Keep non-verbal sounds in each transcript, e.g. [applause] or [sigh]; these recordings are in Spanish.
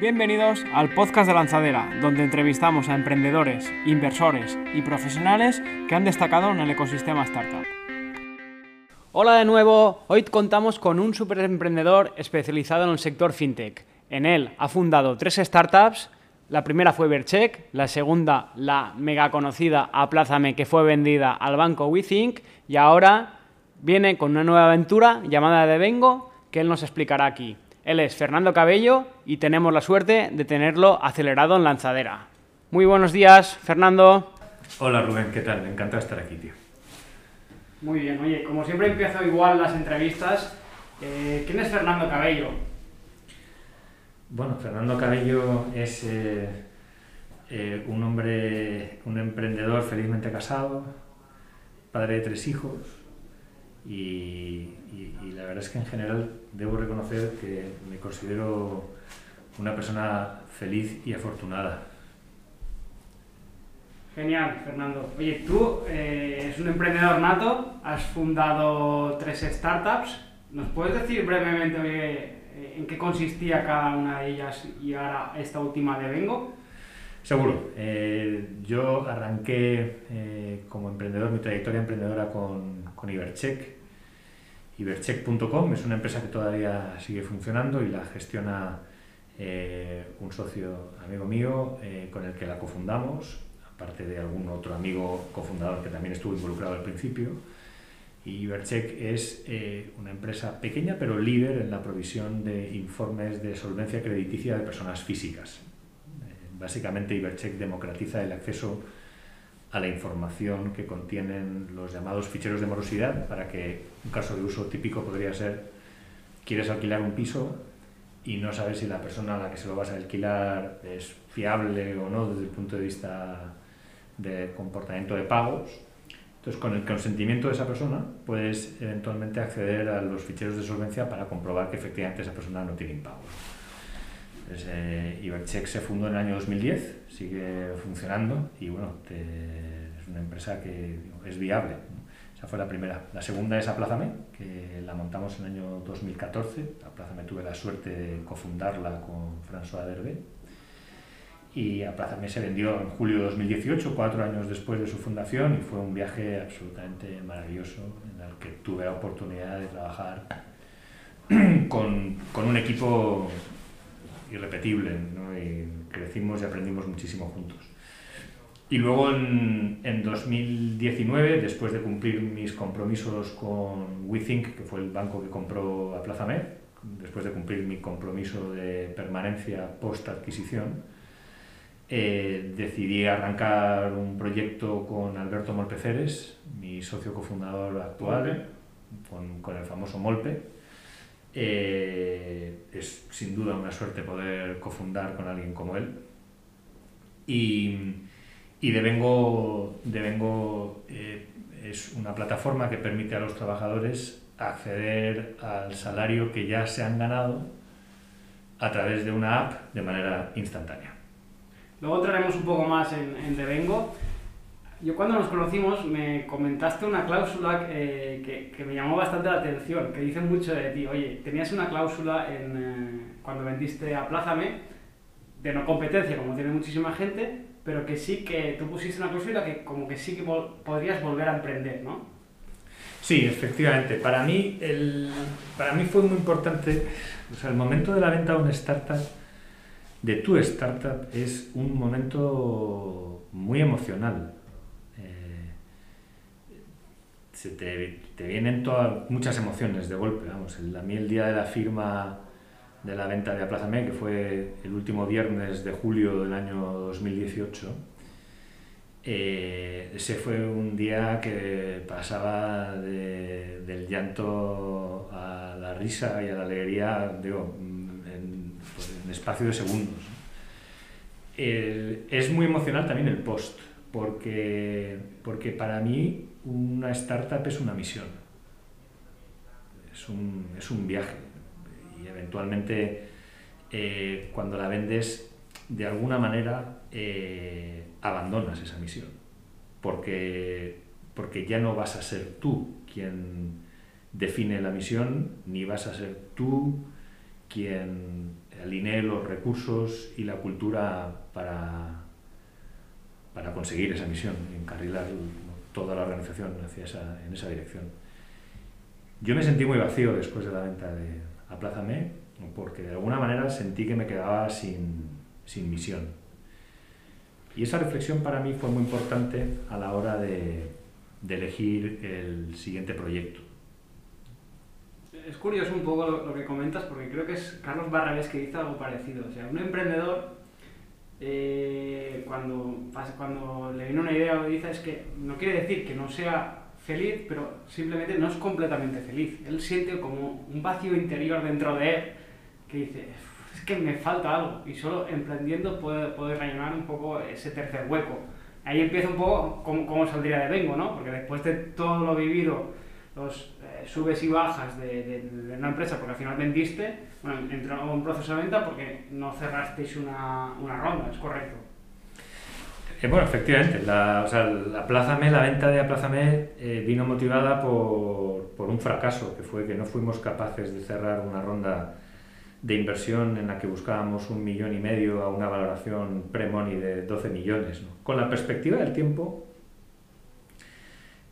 Bienvenidos al podcast de Lanzadera, donde entrevistamos a emprendedores, inversores y profesionales que han destacado en el ecosistema startup. Hola de nuevo, hoy contamos con un super emprendedor especializado en el sector fintech. En él ha fundado tres startups. La primera fue Vercheck, la segunda la mega conocida Aplázame que fue vendida al banco WeThink y ahora viene con una nueva aventura llamada Devengo que él nos explicará aquí. Él es Fernando Cabello y tenemos la suerte de tenerlo acelerado en lanzadera. Muy buenos días, Fernando. Hola Rubén, ¿qué tal? Me encanta estar aquí, tío. Muy bien, oye, como siempre empiezo igual las entrevistas. Eh, ¿Quién es Fernando Cabello? Bueno, Fernando Cabello es eh, eh, un hombre, un emprendedor felizmente casado, padre de tres hijos y, la verdad es que en general debo reconocer que me considero una persona feliz y afortunada. Genial, Fernando. Oye, tú eh, eres un emprendedor nato, has fundado tres startups. ¿Nos puedes decir brevemente oye, en qué consistía cada una de ellas y ahora esta última de Vengo? Seguro. Eh, yo arranqué eh, como emprendedor, mi trayectoria emprendedora con, con Ibercheck, Ibercheck.com es una empresa que todavía sigue funcionando y la gestiona eh, un socio amigo mío con el que la cofundamos, aparte de algún otro amigo cofundador que también estuvo involucrado al principio. Y Ibercheck es una empresa pequeña pero líder en la provisión de informes de solvencia crediticia de personas físicas. Básicamente Ibercheck democratiza el acceso a la información que contienen los llamados ficheros de morosidad para que un caso de uso típico podría ser quieres alquilar un piso y no sabes si la persona a la que se lo vas a alquilar es fiable o no desde el punto de vista de comportamiento de pagos. Entonces, con el consentimiento de esa persona, puedes eventualmente acceder a los ficheros de solvencia para comprobar que efectivamente esa persona no tiene impagos. Eh, Ibercheck se fundó en el año 2010, sigue funcionando y bueno, es una empresa que es viable. Esa fue la primera. La segunda es Aplázame, que la montamos en el año 2014. Aplázame tuve la suerte de cofundarla con François Derbe. Y Aplázame se vendió en julio de 2018, cuatro años después de su fundación, y fue un viaje absolutamente maravilloso en el que tuve la oportunidad de trabajar [clears throat] con, con un equipo irrepetible, ¿no? y crecimos y aprendimos muchísimo juntos. Y luego en, en, 2019, después de cumplir mis compromisos con WeThink, que fue el banco que compró a Plazamed, después de cumplir mi compromiso de permanencia post-adquisición, eh, decidí arrancar un proyecto con Alberto Molpeceres, mi socio cofundador actual, con, con el famoso Molpe, eh, es sin duda una suerte poder cofundar con alguien como él. Y, y Devengo, eh, es una plataforma que permite a los trabajadores acceder al salario que ya se han ganado a través de una app de manera instantánea. Luego entraremos un poco más en, en Devengo. Yo cuando nos conocimos me comentaste una cláusula eh, que, que, me llamó bastante la atención, que dice mucho de ti. Oye, tenías una cláusula en, eh, cuando vendiste a Plázame de no competencia, como tiene muchísima gente, pero que sí que tú pusiste una cláusula que como que sí que podrías volver a emprender, ¿no? Sí, efectivamente. Para mí, el, para mí fue muy importante, o sea, el momento de la venta de una startup, de tu startup, es un momento muy emocional se te, te vienen todas, muchas emociones de golpe. Vamos, el, a mí el día de la firma de la venta de Aplázame, que fue el último viernes de julio del año 2018, eh, ese fue un día que pasaba de, del llanto a la risa y a la alegría, digo, en, pues, en espacio de segundos. El, es muy emocional también el post, porque, porque para mí una startup es una misión, es un, es un viaje. Y eventualmente eh, cuando la vendes de alguna manera eh, abandonas esa misión. Porque, porque ya no vas a ser tú quien define la misión ni vas a ser tú quien alinee los recursos y la cultura para, para conseguir esa misión encarrilar toda la organización hacia esa, en esa dirección. Yo me sentí muy vacío después de la venta de Aplázame, porque de alguna manera sentí que me quedaba sin, sin misión. Y esa reflexión para mí fue muy importante a la hora de, de elegir el siguiente proyecto. Es curioso un poco lo, que comentas, porque creo que es Carlos Barrabés que dice algo parecido. O sea, un emprendedor, eh, cuando, cuando le viene una idea o dice, es que no quiere decir que no sea feliz, pero simplemente no es completamente feliz. Él siente como un vacío interior dentro de él que dice, es que me falta algo y solo emprendiendo puede, puede rellenar un poco ese tercer hueco. Ahí empieza un poco cómo, saldría de Vengo, ¿no? Porque después de todo lo vivido, los subes y bajas de, de, una empresa, porque al final vendiste, bueno, entró en un proceso de venta porque no cerrasteis una, una ronda, ¿es correcto? Eh, bueno, efectivamente, la, o sea, la, la venta de Aplázame eh, vino motivada por, por, un fracaso, que fue que no fuimos capaces de cerrar una ronda de inversión en la que buscábamos un millón y medio a una valoración pre-money de 12 millones. Con la perspectiva del tiempo,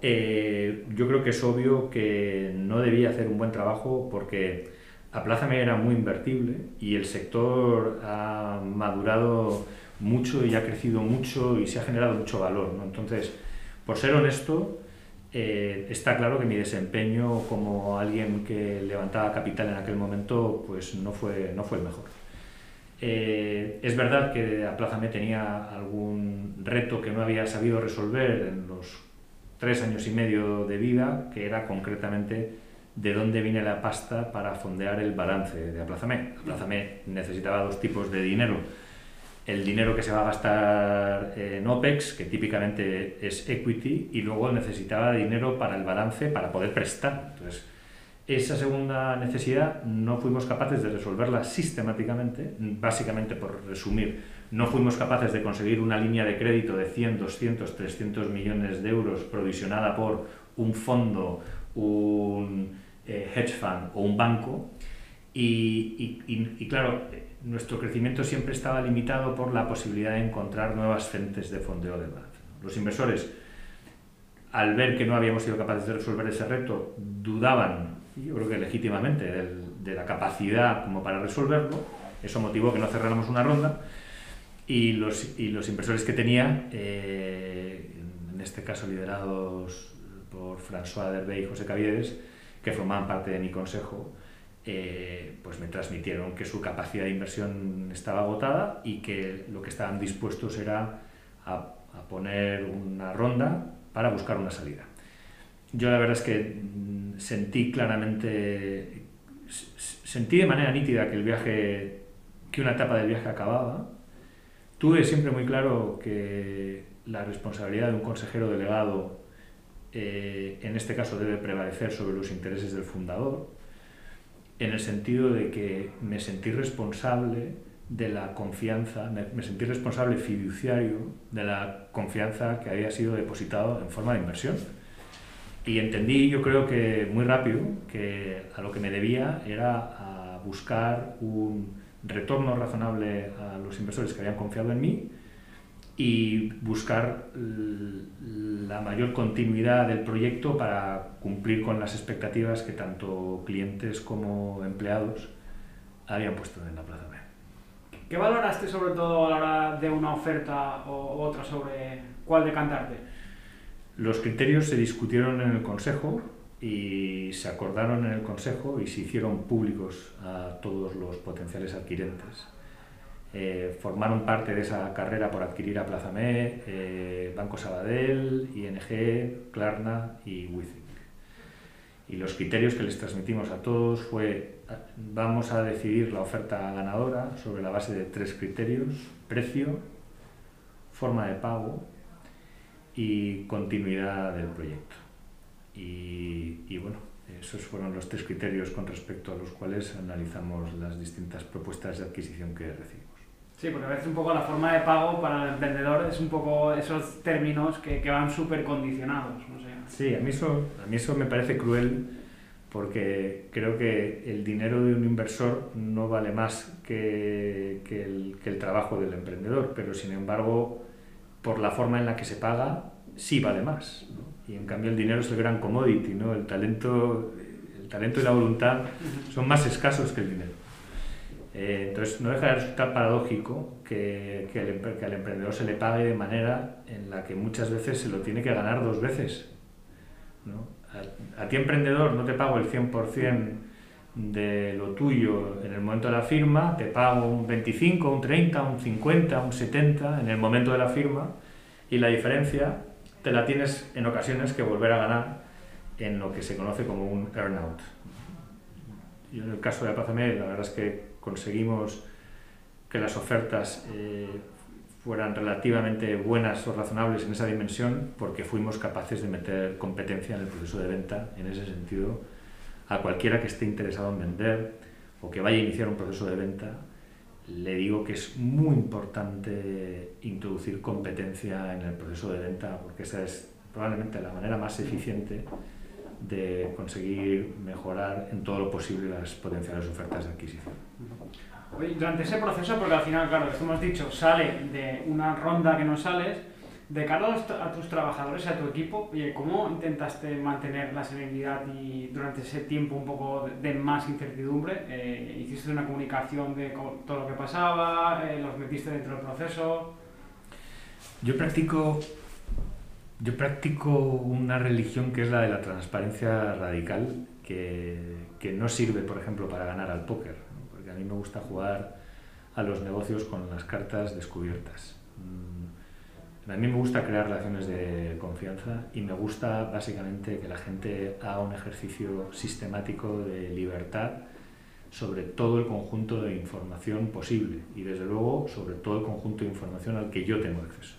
eh, yo creo que es obvio que no debía hacer un buen trabajo porque Aplázame era muy invertible y el sector ha madurado mucho y ha crecido mucho y se ha generado mucho valor. ¿no? Entonces, por ser honesto, eh, está claro que mi desempeño como alguien que levantaba capital en aquel momento pues no fue, no fue el mejor. Eh, es verdad que Aplázame tenía algún reto que no había sabido resolver en los tres años y medio de vida, que era concretamente de dónde viene la pasta para fondear el balance de Aplázame. Aplázame necesitaba dos tipos de dinero el dinero que se va a gastar en OPEX, que típicamente es equity, y luego necesitaba dinero para el balance para poder prestar. Entonces, esa segunda necesidad no fuimos capaces de resolverla sistemáticamente, básicamente por resumir, no fuimos capaces de conseguir una línea de crédito de 100, 200, 300 millones de euros provisionada por un fondo, un eh, hedge fund o un banco. Y, y, y claro, nuestro crecimiento siempre estaba limitado por la posibilidad de encontrar nuevas fuentes de fondeo de balance. Los inversores, al ver que no habíamos sido capaces de resolver ese reto, dudaban, yo creo que legítimamente, de la capacidad como para resolverlo. Eso motivó que no cerráramos una ronda. Y los, y los inversores que tenía, eh, en este caso liderados por François Derbey y José Caviedes, que formaban parte de mi consejo, eh, pues me transmitieron que su capacidad de inversión estaba agotada y que lo que estaban dispuestos era a, poner una ronda para buscar una salida. Yo la verdad es que sentí claramente, sentí de manera nítida que el viaje, que una etapa del viaje acababa. Tuve siempre muy claro que la responsabilidad de un consejero delegado, eh, en este caso, debe prevalecer sobre los intereses del fundador en el sentido de que me sentí responsable de la confianza, me, sentí responsable fiduciario de la confianza que había sido depositado en forma de inversión. Y entendí, yo creo que muy rápido, que a lo que me debía era a buscar un retorno razonable a los inversores que habían confiado en mí y buscar la mayor continuidad del proyecto para cumplir con las expectativas que tanto clientes como empleados habían puesto en la plaza B. ¿Qué valoraste sobre todo a la hora de una oferta o otra sobre cuál decantarte? Los criterios se discutieron en el Consejo y se acordaron en el Consejo y se hicieron públicos a todos los potenciales adquirentes. Eh, formaron parte de esa carrera por adquirir a Plazamé, eh, Banco Sabadell, ING, Klarna y Withing. Y los criterios que les transmitimos a todos fue, vamos a decidir la oferta ganadora sobre la base de tres criterios, precio, forma de pago y continuidad del proyecto. Y, y bueno, esos fueron los tres criterios con respecto a los cuales analizamos las distintas propuestas de adquisición que recibimos. Sí, porque a veces un poco la forma de pago para el emprendedor es un poco esos términos que, que van súper condicionados. No sé. Sí, a mí, eso, a mí eso me parece cruel porque creo que el dinero de un inversor no vale más que, que, el, que, el, trabajo del emprendedor, pero sin embargo, por la forma en la que se paga, sí vale más. Y en cambio el dinero es el gran commodity, ¿no? el, talento, el talento y la voluntad son más escasos que el dinero. Eh, entonces no deja de resultar paradójico que, que, el, que al emprendedor se le pague de manera en la que muchas veces se lo tiene que ganar dos veces. ¿no? a, ti emprendedor no te pago el 100% de lo tuyo en el momento de la firma, te pago un 25, un 30, un 50, un 70 en el momento de la firma y la diferencia te la tienes en ocasiones que volver a ganar en lo que se conoce como un earnout. Y en el caso de Aplázame, la verdad es que conseguimos que las ofertas eh, fueran relativamente buenas o razonables en esa dimensión porque fuimos capaces de meter competencia en el proceso de venta en ese sentido a cualquiera que esté interesado en vender o que vaya a iniciar un proceso de venta le digo que es muy importante introducir competencia en el proceso de venta porque esa es probablemente la manera más eficiente de conseguir mejorar en todo lo posible las potenciales ofertas de adquisición. Durante ese proceso, porque al final, claro, como hemos dicho, sale de una ronda que no sales, de cara a tus trabajadores, a tu equipo, ¿cómo intentaste mantener la serenidad y durante ese tiempo un poco de más incertidumbre? Eh, ¿Hiciste una comunicación de todo lo que pasaba? Eh, ¿Los metiste dentro del proceso? Yo practico, yo practico una religión que es la de la transparencia radical, que, que no sirve, por ejemplo, para ganar al póker a mí me gusta jugar a los negocios con las cartas descubiertas. A mí me gusta crear relaciones de confianza y me gusta básicamente que la gente haga un ejercicio sistemático de libertad sobre todo el conjunto de información posible y desde luego sobre todo el conjunto de información al que yo tengo acceso.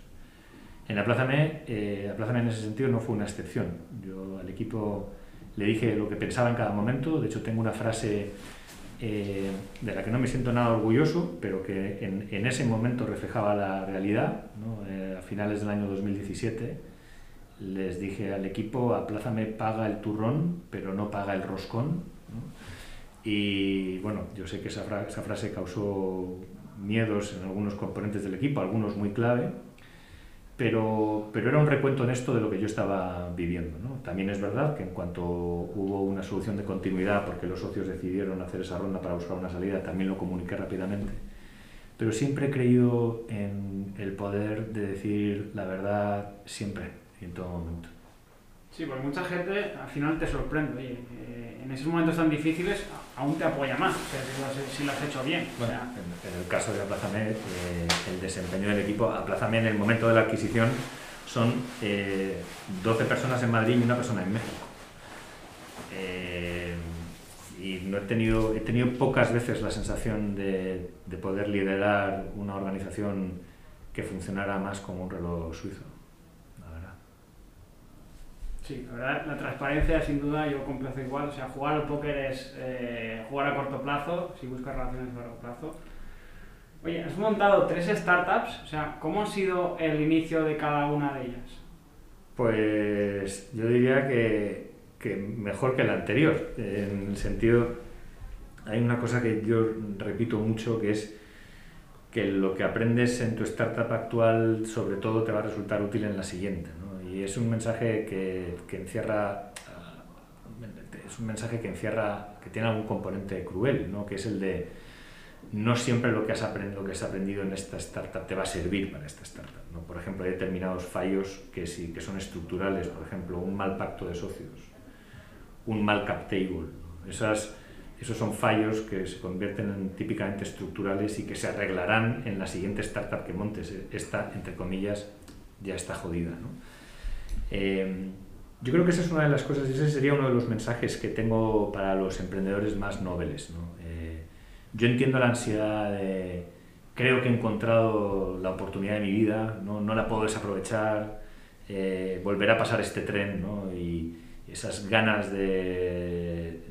En Aplázame, eh, Aplázame en ese sentido no fue una excepción. Yo al equipo le dije lo que pensaba en cada momento, de hecho tengo una frase eh, de la que no me siento nada orgulloso, pero que en, en ese momento reflejaba la realidad. Eh, a finales del año 2017 les dije al equipo, Aplázame paga el turrón, pero no paga el roscón. Y bueno, yo sé que esa, esa frase causó miedos en algunos componentes del equipo, algunos muy clave, pero, pero era un recuento honesto de lo que yo estaba viviendo. ¿no? También es verdad que en cuanto hubo una solución de continuidad, porque los socios decidieron hacer esa ronda para buscar una salida, también lo comuniqué rápidamente. Pero siempre he creído en el poder de decir la verdad siempre y en todo momento. Sí, porque mucha gente al final te sorprende. Oye, eh, en esos momentos tan difíciles aún te apoya más, si lo has hecho bien. Bueno, en, el caso de Aplázame, eh, el desempeño del equipo, Aplázame en el momento de la adquisición son eh, 12 personas en Madrid y una persona en México. Eh, y no he tenido, he tenido pocas veces la sensación de, de poder liderar una organización que funcionara más como un reloj suizo. Sí, la verdad, la transparencia sin duda yo complejo igual, o sea, jugar al póker es eh, jugar a corto plazo, si buscas relaciones a largo plazo. Oye, has montado tres startups, o sea, ¿cómo ha sido el inicio de cada una de ellas? Pues yo diría que, que mejor que el anterior, en el sentido, hay una cosa que yo repito mucho que es que lo que aprendes en tu startup actual sobre todo te va a resultar útil en la siguiente. Y es un mensaje que, que encierra uh, es un mensaje que encierra que tiene algún componente cruel ¿no? que es el de no siempre lo que has aprendido lo que has aprendido en esta startup te va a servir para esta startup ¿no? por ejemplo hay determinados fallos que sí que son estructurales por ejemplo un mal pacto de socios un mal cap table esas esos son fallos que se convierten en típicamente estructurales y que se arreglarán en la siguiente startup que montes. Esta, entre comillas, ya está jodida. ¿no? Eh, yo creo que esa es una de las cosas, ese sería uno de los mensajes que tengo para los emprendedores más nobles. Eh, yo entiendo la ansiedad de, creo que he encontrado la oportunidad de mi vida, no, no la puedo desaprovechar, eh, volver a pasar este tren ¿no? y esas ganas de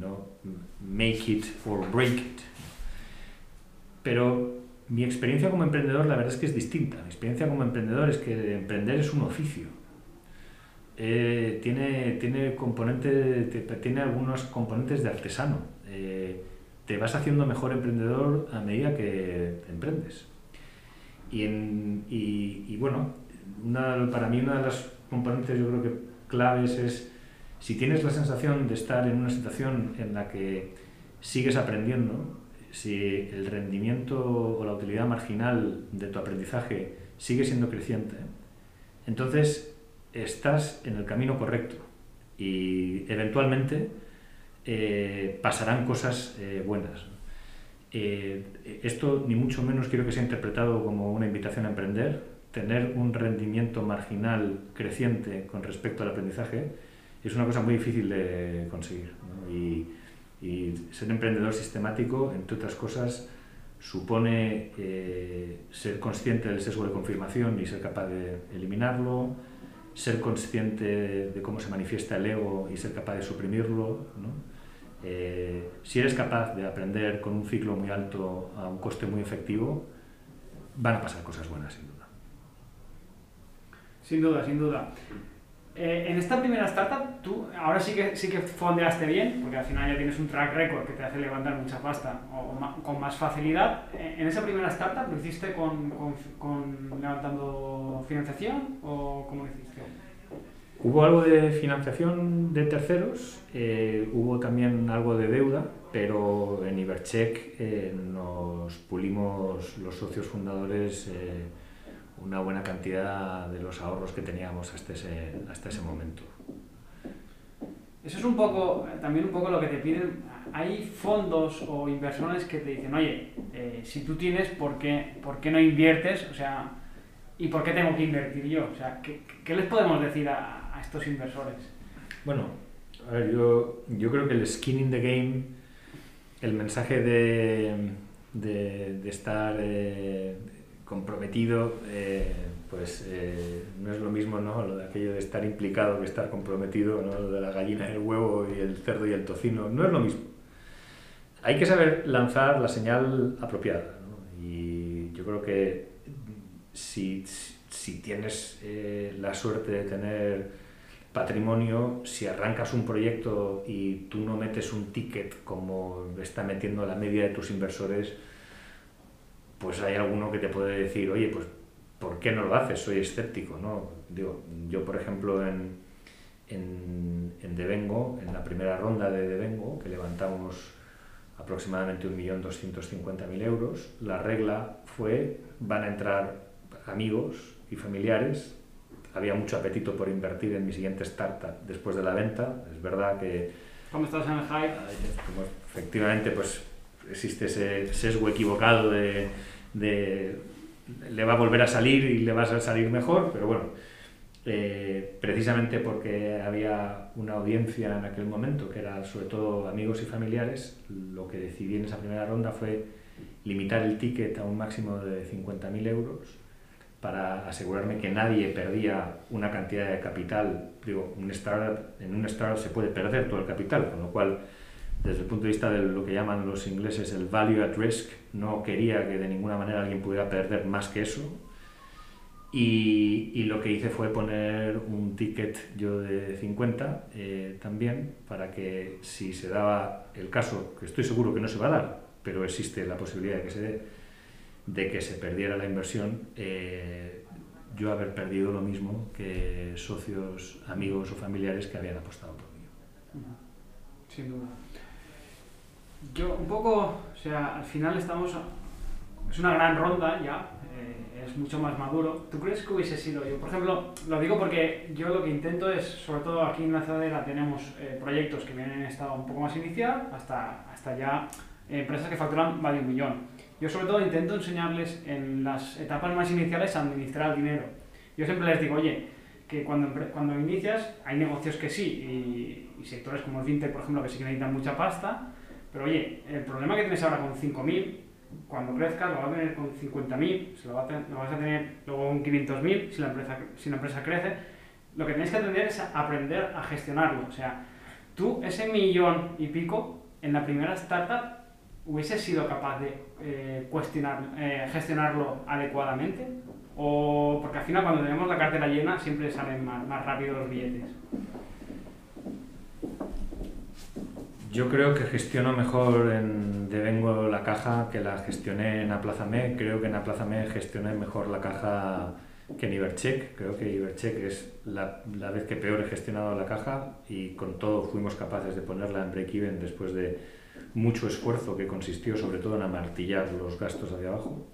¿no? make it or break it. Pero mi experiencia como emprendedor la verdad es que es distinta. Mi experiencia como emprendedor es que emprender es un oficio eh, tiene, tiene, componente, tiene algunos componentes de artesano. Eh, te vas haciendo mejor emprendedor a medida que emprendes. Y, en, y, bueno, para mí una de las componentes yo creo que claves es si tienes la sensación de estar en una situación en la que sigues aprendiendo, si el rendimiento o la utilidad marginal de tu aprendizaje sigue siendo creciente, entonces estás en el camino correcto y eventualmente eh, pasarán cosas eh, buenas. Eh, esto ni mucho menos quiero que sea interpretado como una invitación a emprender. Tener un rendimiento marginal creciente con respecto al aprendizaje es una cosa muy difícil de conseguir. Y, y, ser emprendedor sistemático, entre otras cosas, supone ser consciente del sesgo de confirmación y ser capaz de eliminarlo, ser consciente de cómo se manifiesta el ego y ser capaz de suprimirlo. Eh, si eres capaz de aprender con un ciclo muy alto a un coste muy efectivo, van a pasar cosas buenas, sin duda. Sin duda, sin duda. Eh, en esta primera startup, tú ahora sí que, sí que fondeaste bien, porque al final ya tienes un track record que te hace levantar mucha pasta o, con más facilidad. Eh, ¿En esa primera startup lo hiciste con, con, con levantando financiación o cómo lo hiciste? Hubo algo de financiación de terceros, eh, hubo también algo de deuda, pero en Ibercheck nos pulimos los socios fundadores una buena cantidad de los ahorros que teníamos hasta ese, hasta ese momento. Eso es un poco, también un poco lo que te piden. Hay fondos o inversores que te dicen, oye, eh, si tú tienes, ¿por qué, ¿por qué no inviertes? O sea, ¿y por qué tengo que invertir yo? O sea, ¿qué, qué les podemos decir a, a, estos inversores? Bueno, a ver, yo, yo creo que el skin in the game, el mensaje de, de, de estar eh, comprometido, eh, pues eh, no es lo mismo ¿no? lo de aquello de estar implicado que estar comprometido, ¿no? lo de la gallina el huevo y el cerdo y el tocino, no es lo mismo. Hay que saber lanzar la señal apropiada y yo creo que si, si tienes eh, la suerte de tener patrimonio, si arrancas un proyecto y tú no metes un ticket como está metiendo la media de tus inversores, pues hay alguno que te puede decir, oye, pues ¿por qué no lo haces? Soy escéptico, ¿no? Digo, yo, por ejemplo, en, en, en Devengo, en la primera ronda de Devengo, que levantamos aproximadamente 1.250.000 euros, la regla fue, van a entrar amigos y familiares, había mucho apetito por invertir en mi siguiente startup después de la venta, es verdad que... ¿Cómo estás en el hype? efectivamente, pues existe ese sesgo equivocado de, le va a volver a salir y le va a salir mejor, pero bueno, eh, precisamente porque había una audiencia en aquel momento que era sobre todo amigos y familiares, lo que decidí en esa primera ronda fue limitar el ticket a un máximo de 50.000 euros para asegurarme que nadie perdía una cantidad de capital. Digo, en un startup se puede perder todo el capital, con lo cual desde el punto de vista de lo que llaman los ingleses el value at risk, no quería que de ninguna manera alguien pudiera perder más que eso. Y, y lo que hice fue poner un ticket yo de 50 eh, también, para que si se daba el caso, que estoy seguro que no se va a dar, pero existe la posibilidad de que se dé, de que se perdiera la inversión, eh, yo haber perdido lo mismo que socios, amigos o familiares que habían apostado por mí. Sin duda. Yo un poco, o sea, al final estamos, es una gran ronda ya, eh, es mucho más maduro. ¿Tú crees que hubiese sido yo? Por ejemplo, lo digo porque yo lo que intento es, sobre todo aquí en la Lanzadera tenemos eh, proyectos que vienen en estado un poco más inicial, hasta, hasta ya empresas que facturan más de un millón. Yo sobre todo intento enseñarles en las etapas más iniciales a administrar el dinero. Yo siempre les digo, oye, que cuando, cuando inicias hay negocios que sí y, y sectores como el fintech, por ejemplo, que sí que necesitan mucha pasta, pero oye, el problema que tienes ahora con 5.000, cuando crezcas lo vas a tener con 50.000, lo, lo vas a tener luego con 500.000 si, la empresa, si la empresa crece. Lo que tienes que aprender es aprender a gestionarlo. O sea, tú ese millón y pico en la primera startup hubieses sido capaz de eh, cuestionar, eh, gestionarlo adecuadamente? O porque al final cuando tenemos la cartera llena siempre salen más, más rápido los billetes. Yo creo que gestiono mejor en Devengo la caja que la gestioné en Aplázame. Creo que en Aplázame gestioné mejor la caja que en Ibercheck. Creo que Ibercheck es la, la, vez que peor he gestionado la caja y con todo fuimos capaces de ponerla en break-even después de mucho esfuerzo que consistió sobre todo en amartillar los gastos hacia abajo.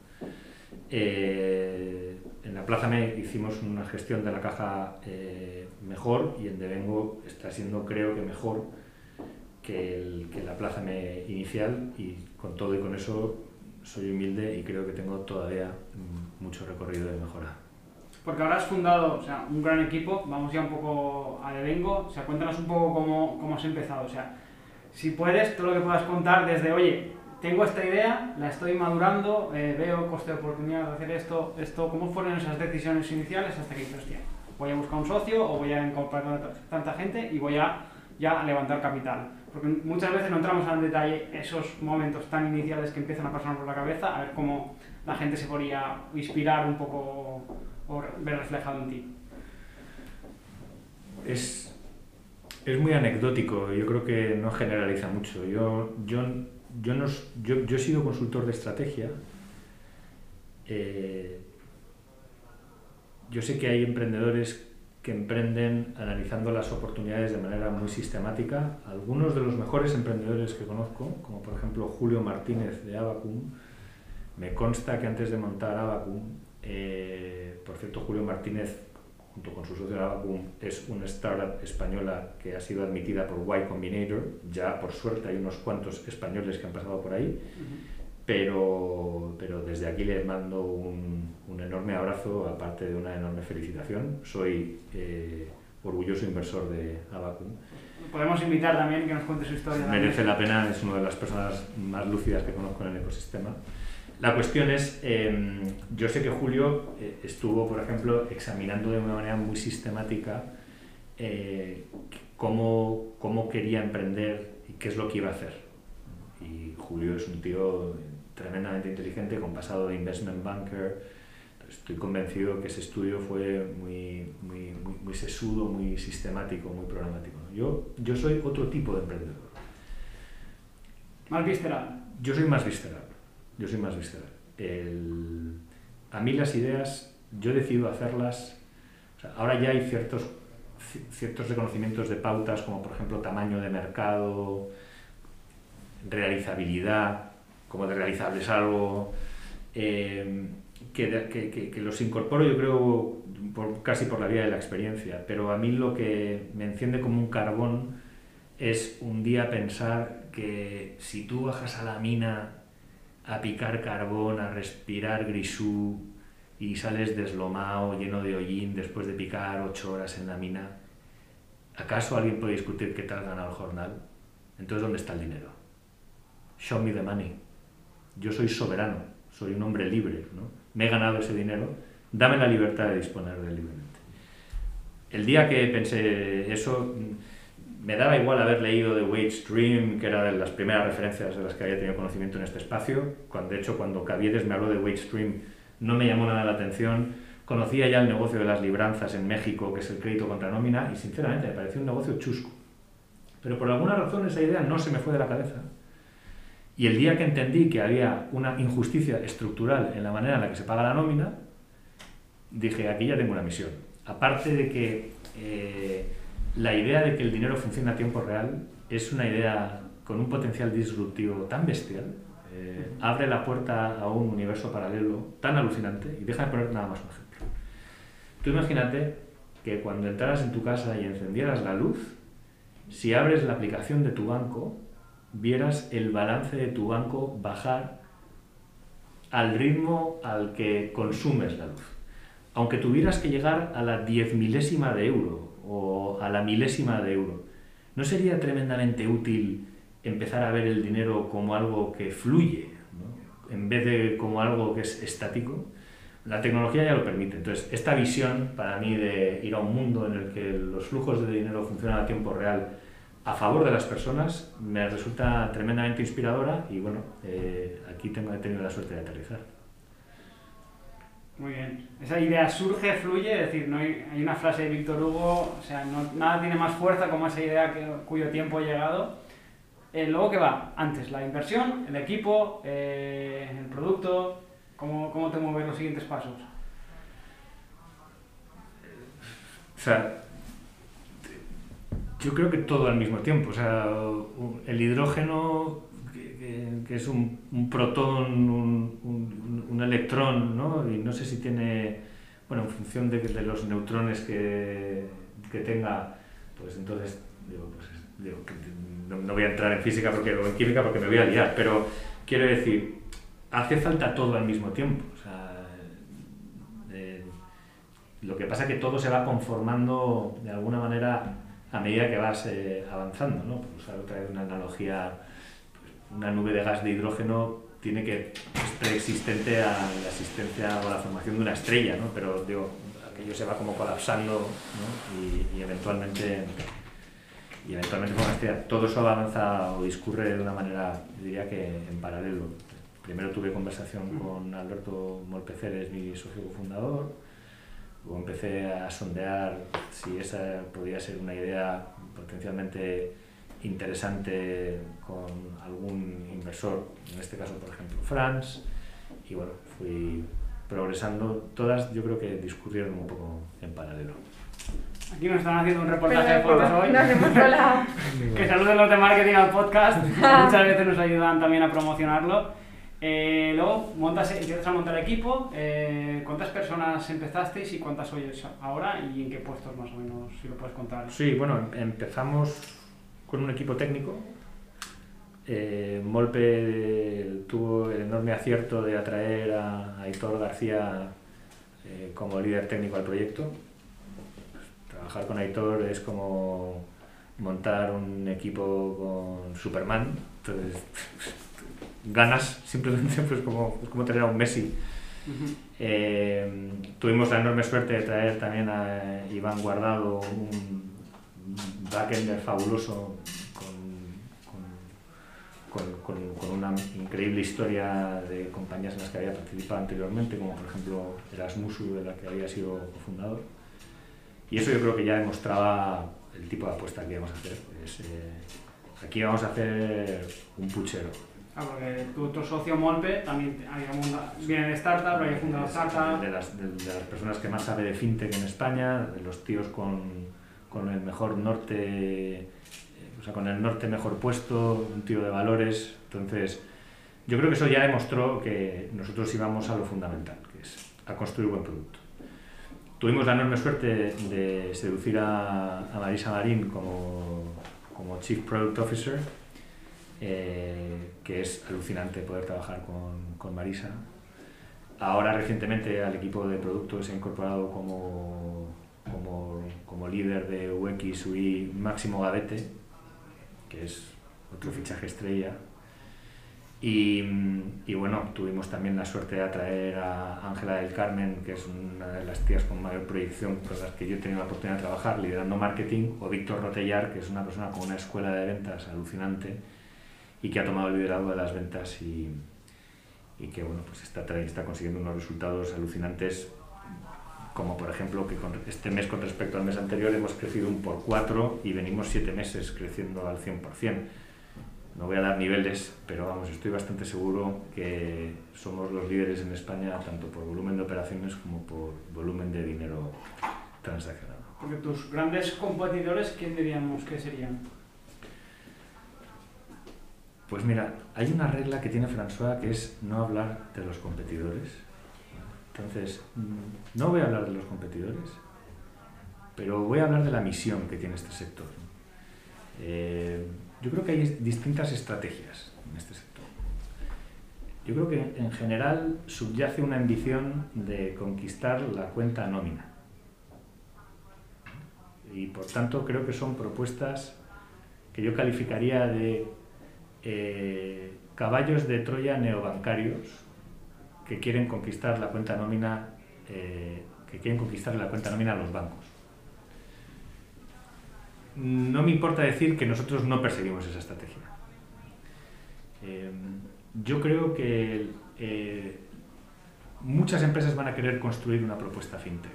Eh, en la Plaza Me hicimos una gestión de la caja eh, mejor y en Devengo está siendo creo que mejor que, el, que la Plaza Me inicial y con todo y con eso soy humilde y creo que tengo todavía mucho recorrido de mejora. Porque ahora has fundado o sea, un gran equipo, vamos ya un poco a Devengo, o sea, cuéntanos un poco cómo, cómo has empezado, o sea, si puedes, todo lo que puedas contar desde, oye, tengo esta idea, la estoy madurando, eh, veo coste de oportunidad de hacer esto, esto, ¿cómo fueron esas decisiones iniciales hasta que dices, hostia, voy a buscar un socio o voy a incorporar tanta gente y voy a ya levantar capital? Porque muchas veces no entramos en detalle esos momentos tan iniciales que empiezan a pasar por la cabeza, a ver cómo la gente se podría inspirar un poco o ver reflejado en ti. Es, es muy anecdótico, yo creo que no generaliza mucho. Yo, yo yo, no, yo, yo, he sido consultor de estrategia. Eh, yo sé que hay emprendedores que emprenden analizando las oportunidades de manera muy sistemática. Algunos de los mejores emprendedores que conozco, como por ejemplo Julio Martínez de Abacum, me consta que antes de montar Abacum, eh, por cierto Julio Martínez junto con su socio Abacum, es una startup española que ha sido admitida por Y Combinator. Ya, por suerte, hay unos cuantos españoles que han pasado por ahí. Pero, pero desde aquí les mando un, un, enorme abrazo, aparte de una enorme felicitación. Soy eh, orgulloso inversor de Abacum. Podemos invitar también que nos cuente su historia. Merece la pena, es una de las personas más lúcidas que conozco en el ecosistema. La cuestión es, em, yo sé que Julio eh, estuvo, por ejemplo, examinando de una manera muy sistemática eh, cómo, cómo, quería emprender y qué es lo que iba a hacer. Y Julio es un tío tremendamente inteligente, con pasado de investment banker. Estoy convencido que ese estudio fue muy, muy, muy, muy sesudo, muy sistemático, muy programático. Yo, yo soy otro tipo de emprendedor. Más visceral. Yo soy más visceral yo soy más visceral. El, a mí las ideas, yo decido hacerlas, o sea, ahora ya hay ciertos, ciertos reconocimientos de pautas, como por ejemplo tamaño de mercado, realizabilidad, como de realizable es algo, eh, que, que, que, los incorporo yo creo casi por la vía de la experiencia, pero a mí lo que me enciende como un carbón es un día pensar que si tú bajas a la mina a picar carbón, a respirar grisú y sales deslomado, lleno de hollín después de picar ocho horas en la mina, ¿acaso alguien puede discutir qué tal ganado el jornal? Entonces, ¿dónde está el dinero? Show me the money. Yo soy soberano, soy un hombre libre, ¿no? Me he ganado ese dinero, dame la libertad de disponer de él libremente. El día que pensé eso, me daba igual haber leído The Wage Stream, que era de las primeras referencias de las que había tenido conocimiento en este espacio. Cuando, de hecho, cuando Caviedes me habló de Wage Stream, no me llamó nada la atención. Conocía ya el negocio de las libranzas en México, que es el crédito contra nómina, y sinceramente me pareció un negocio chusco. Pero por alguna razón esa idea no se me fue de la cabeza. Y el día que entendí que había una injusticia estructural en la manera en la que se paga la nómina, dije, aquí ya tengo una misión. Aparte de que... Eh, la idea de que el dinero funciona a tiempo real es una idea con un potencial disruptivo tan bestial, eh, abre la puerta a un universo paralelo tan alucinante, y déjame poner nada más un ejemplo. Tú imagínate que cuando entraras en tu casa y encendieras la luz, si abres la aplicación de tu banco, vieras el balance de tu banco bajar al ritmo al que consumes la luz. Aunque tuvieras que llegar a la diez milésima de euro o a la milésima de euro. ¿No sería tremendamente útil empezar a ver el dinero como algo que fluye, en vez de como algo que es estático? La tecnología ya lo permite. Entonces, esta visión para mí de ir a un mundo en el que los flujos de dinero funcionan a tiempo real a favor de las personas me resulta tremendamente inspiradora y bueno, eh, aquí tengo, he tenido la suerte de aterrizar. Muy bien. esa idea surge, fluye, es decir, no hay, hay una frase de Víctor Hugo, o sea, no- nada tiene más fuerza como esa idea que- cuyo tiempo ha llegado. Eh, luego, ¿qué va? Antes, la inversión, el equipo, eh, el producto, ¿cómo, ¿cómo te mueves los siguientes pasos? O sea, yo creo que todo al mismo tiempo. O sea, el hidrógeno, que, es un, un protón, un, un- electrón, ¿no? Y no sé si tiene, bueno, en función de, de los neutrones que, que tenga, pues entonces, digo, pues, no voy a entrar en física porque, o en química porque me voy a liar, pero quiero decir, hace falta todo al mismo tiempo. O sea, eh, lo que pasa es que todo se va conformando de alguna manera a medida que vas eh, avanzando, ¿no? Por usar otra vez una analogía, pues, una nube de gas de hidrógeno tiene que es preexistente a la existencia o a la formación de una estrella, ¿no? Pero digo, aquello se va como colapsando, ¿no? Y, y eventualmente y eventualmente con una estrella. Todo eso avanza o discurre de una manera, yo diría que en paralelo. Primero tuve conversación con Alberto Molpeceres, mi socio cofundador, Luego empecé a sondear si esa podía ser una idea potencialmente interesante con algún inversor, en este caso, por ejemplo, France, y bueno, fui progresando. Todas yo creo que discurrieron un poco en paralelo. Aquí nos están haciendo un reportaje de fotos hoy. nos hemos. [laughs] Que saluden los de marketing al podcast, [laughs] muchas veces nos ayudan también a promocionarlo. Eh, luego montas, empiezas a montar equipo. eh, ¿Cuántas personas empezasteis y cuántas sois ahora y en qué puestos más o menos, si lo puedes contar? Sí, bueno, em- empezamos con un equipo técnico. Eh, Molpe tuvo el enorme acierto de atraer a Aitor García como líder técnico al proyecto. Trabajar con Aitor es como montar un equipo con Superman. Entonces, [laughs] ganas simplemente pues como, es como tener a un Messi. Ujú. Eh, tuvimos la enorme suerte de traer también a Iván Guardado, un backender fabuloso con, con- con- con una increíble historia de compañías en las que había participado anteriormente, como por ejemplo Erasmusu, de la que había sido cofundador. Y eso yo creo que ya demostraba el tipo de apuesta que íbamos a hacer. Es, eh, aquí vamos a hacer un puchero. Ah, porque tu otro socio Molpe también había munda- viene de startup, había fundado startup. De las, de, de las personas que más sabe de fintech en España, de los tíos con, con el mejor norte, eh, o sea, con el norte mejor puesto, un tío de valores. Entonces, yo creo que eso ya demostró que nosotros íbamos a lo fundamental, que es a construir buen producto. Tuvimos la enorme suerte de seducir a, a Marisa Marín como, como Chief Product Officer, eh, que es alucinante poder trabajar con, con Marisa. Ahora recientemente al equipo de producto se ha incorporado como, como, como líder de UX UI Máximo Gavete, que es otro fichaje estrella. Y, y bueno, tuvimos también la suerte de atraer a Ángela del Carmen, que es una de las tías con mayor proyección con las que yo he tenido la oportunidad de trabajar liderando marketing, o Víctor Rotellar, que es una persona con una escuela de ventas alucinante y que ha tomado el liderazgo de las ventas y, y que bueno, pues está, está consiguiendo unos resultados alucinantes como por ejemplo que con este mes con respecto al mes anterior hemos crecido un por cuatro y venimos siete meses creciendo al 100%. No voy a dar niveles, pero vamos, estoy bastante seguro que somos los líderes en España tanto por volumen de operaciones como por volumen de dinero transaccionado. Porque tus grandes competidores, ¿quién diríamos que serían? Pues mira, hay una regla que tiene François que es no hablar de los competidores. Entonces, mm, no voy a hablar de los competidores, pero voy a hablar de la misión que tiene este sector. Eh, yo creo que hay distintas estrategias en este sector. Yo creo que en general subyace una ambición de conquistar la cuenta nómina. Y por tanto creo que son propuestas que yo calificaría de eh, caballos de Troya neobancarios que quieren conquistar la cuenta nómina, eh, que quieren conquistar la cuenta nómina a los bancos. No me importa decir que nosotros no perseguimos esa estrategia. Eh, yo creo que muchas empresas van a querer construir una propuesta fintech.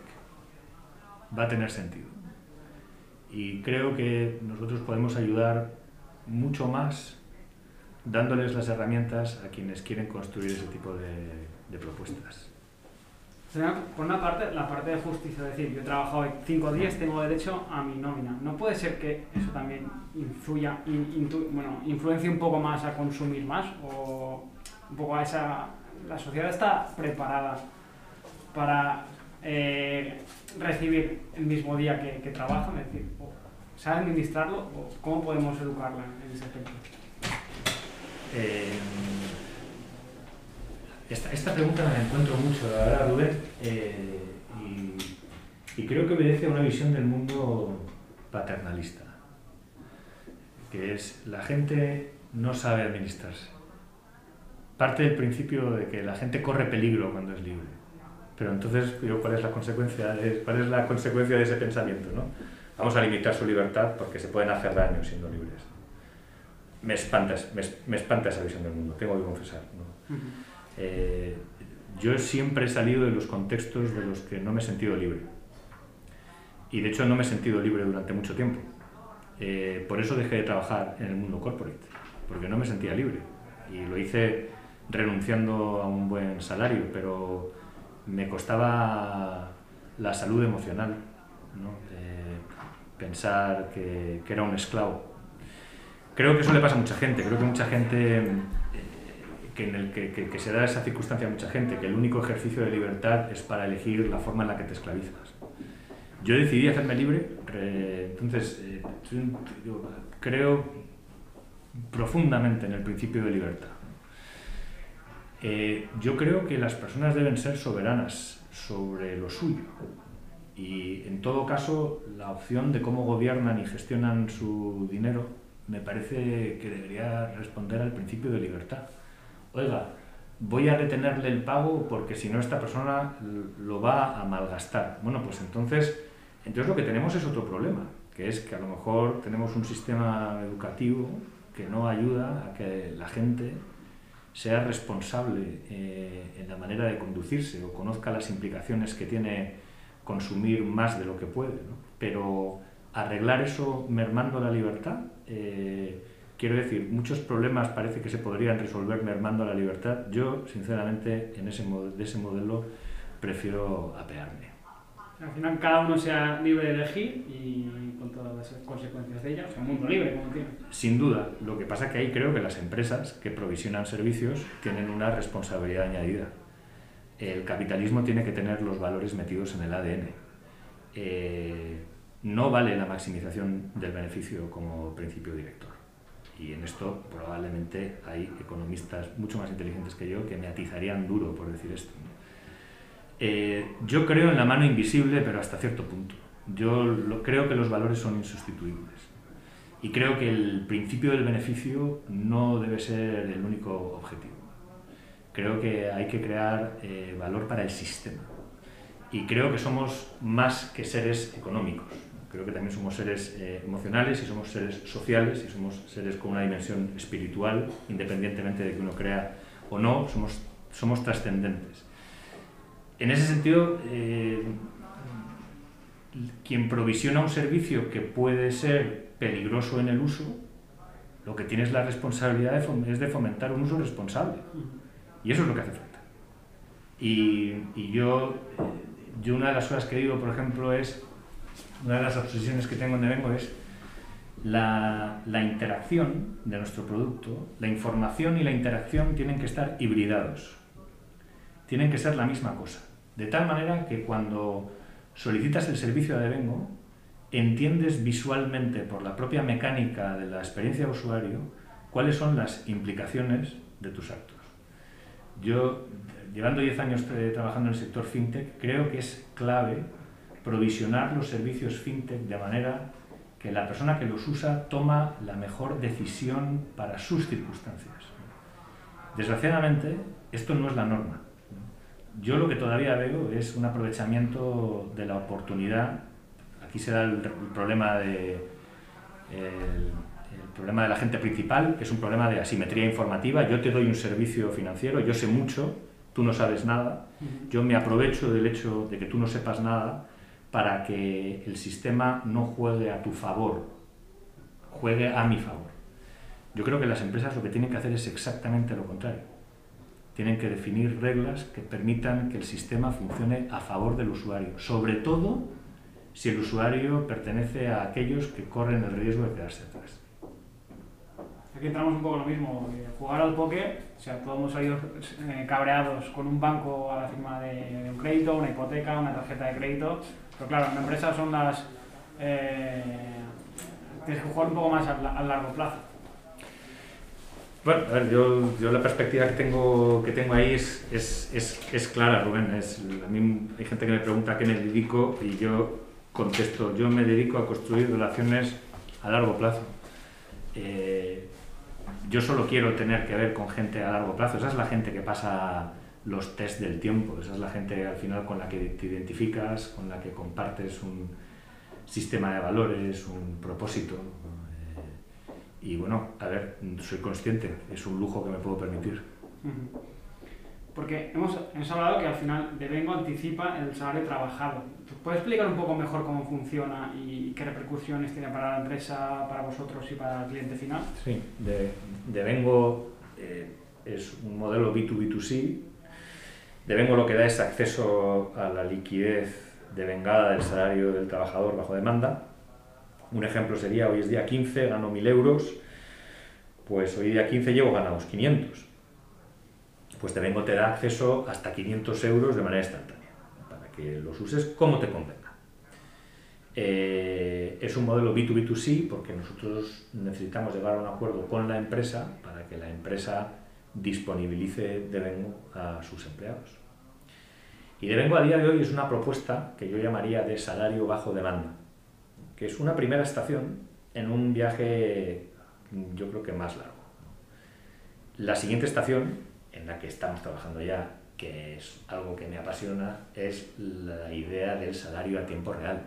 Va a tener sentido. Y creo que nosotros podemos ayudar mucho más dándoles las herramientas a quienes quieren construir ese tipo de, propuestas. por una parte, la parte de justicia, es decir, yo he trabajado cinco días, tengo derecho a mi nómina. ¿No puede ser que eso también influya, bueno, influencie un poco más a consumir más? ¿O un poco a esa... La sociedad está preparada para eh, recibir el mismo día que, que trabajan? Es decir, ¿sabe administrarlo o cómo podemos educarla en ese aspecto? Eh, esta, pregunta me la encuentro mucho, la verdad, Rubén, eh, y, y, creo que obedece a una visión del mundo paternalista, que es la gente no sabe administrarse. Parte del principio de que la gente corre peligro cuando es libre. Pero entonces, ¿cuál es la consecuencia de, cuál es la consecuencia de ese pensamiento? ¿no? Vamos a limitar su libertad porque se pueden hacer daño siendo libres me espanta, me, espanta esa visión del mundo, tengo que confesar. Eh, yo siempre he salido de los contextos de los que no me he sentido libre. Y de hecho no me he sentido libre durante mucho tiempo. Eh, por eso dejé de trabajar en el mundo corporate, porque no me sentía libre. Y lo hice renunciando a un buen salario, pero me costaba la salud emocional, pensar que, que era un esclavo Creo que eso le pasa a mucha gente, creo que mucha gente, eh, que, en el que, que, se da esa circunstancia a mucha gente, que el único ejercicio de libertad es para elegir la forma en la que te esclavizas. Yo decidí hacerme libre, entonces eh, creo profundamente en el principio de libertad. Eh, yo creo que las personas deben ser soberanas sobre lo suyo y en todo caso la opción de cómo gobiernan y gestionan su dinero me parece que debería responder al principio de libertad. Oiga, voy a detenerle el pago porque si no esta persona lo va a malgastar. Bueno, pues entonces, entonces lo que tenemos es otro problema, que es que a lo mejor tenemos un sistema educativo que no ayuda a que la gente sea responsable eh, en la manera de conducirse o conozca las implicaciones que tiene consumir más de lo que puede. Pero arreglar eso mermando la libertad. Eh, quiero decir, muchos problemas parece que se podrían resolver mermando la libertad. Yo, sinceramente, en ese, de ese modelo prefiero apearme. Al final cada uno sea libre de elegir y con todas las consecuencias de ella, o sea, mundo libre, como tiene. Sin duda, lo que pasa es que ahí creo que las empresas que provisionan servicios tienen una responsabilidad añadida. El capitalismo tiene que tener los valores metidos en el ADN. Eh, no vale la maximización del beneficio como principio director. Y en esto probablemente hay economistas mucho más inteligentes que yo que me atizarían duro por decir esto. Eh, yo creo en la mano invisible, pero hasta cierto punto. Yo creo que los valores son insustituibles. Y creo que el principio del beneficio no debe ser el único objetivo. Creo que hay que crear eh, valor para el sistema. Y creo que somos más que seres económicos creo que también somos seres eh, emocionales y somos seres sociales y somos seres con una dimensión espiritual, independientemente de que uno crea o no, somos, somos trascendentes. En ese sentido, eh, quien provisiona un servicio que puede ser peligroso en el uso, lo que tiene es la responsabilidad es de fomentar un uso responsable. Y eso es lo que hace falta. Y, y yo, eh, yo una de las cosas que digo, por ejemplo, es una de las obsesiones que tengo donde vengo es la, la, interacción de nuestro producto, la información y la interacción tienen que estar hibridados, tienen que ser la misma cosa, de tal manera que cuando solicitas el servicio de Vengo, entiendes visualmente por la propia mecánica de la experiencia de usuario cuáles son las implicaciones de tus actos. Yo, llevando 10 años trabajando en el sector fintech, creo que es clave provisionar los servicios fintech de manera que la persona que los usa toma la mejor decisión para sus circunstancias. Desgraciadamente, esto no es la norma. Yo lo que todavía veo es un aprovechamiento de la oportunidad. Aquí se da el, problema de el, problema de la gente principal, que es un problema de asimetría informativa. Yo te doy un servicio financiero, yo sé mucho, tú no sabes nada, yo me aprovecho del hecho de que tú no sepas nada para que el sistema no juegue a tu favor, juegue a mi favor. Yo creo que las empresas lo que tienen que hacer es exactamente lo contrario. Tienen que definir reglas que permitan que el sistema funcione a favor del usuario, sobre todo si el usuario pertenece a aquellos que corren el riesgo de quedarse atrás. Aquí entramos un poco lo mismo, jugar al póker, o sea, todos hemos salido eh, cabreados con un banco a la firma de, un crédito, una hipoteca, una tarjeta de crédito, pero claro, en la empresa son las... Eh, tienes que jugar un poco más a, largo plazo. Bueno, a ver, yo, yo, la perspectiva que tengo, que tengo ahí es, es, es, es clara, Rubén. Es, a mí hay gente que me pregunta a qué me dedico y yo contesto, yo me dedico a construir relaciones a largo plazo. Eh, yo solo quiero tener que ver con gente a largo plazo. Esa es la gente que pasa los test del tiempo. Esa es la gente al final con la que te identificas, con la que compartes un sistema de valores, un propósito. Eh, y bueno, a ver, soy consciente, es un lujo que me puedo permitir. Porque hemos, hemos hablado que al final Devengo anticipa el salario trabajado. ¿Puedes explicar un poco mejor cómo funciona y qué repercusiones tiene para la empresa, para vosotros y para el cliente final? Sí, Devengo eh, es un modelo B2B2C. Devengo lo que da es acceso a la liquidez devengada del salario del trabajador bajo demanda. Un ejemplo sería, hoy es día 15, gano 1.000 euros, pues hoy día 15 llevo ganados 500 pues Devengo te da acceso hasta 500 euros de manera instantánea, para que los uses como te convenga. Eh, es un modelo B2B2C porque nosotros necesitamos llegar a un acuerdo con la empresa para que la empresa disponibilice Devengo a sus empleados. Y Devengo a día de hoy es una propuesta que yo llamaría de salario bajo demanda, que es una primera estación en un viaje yo creo que más largo. La siguiente estación en la que estamos trabajando ya, que es algo que me apasiona, es la idea del salario a tiempo real,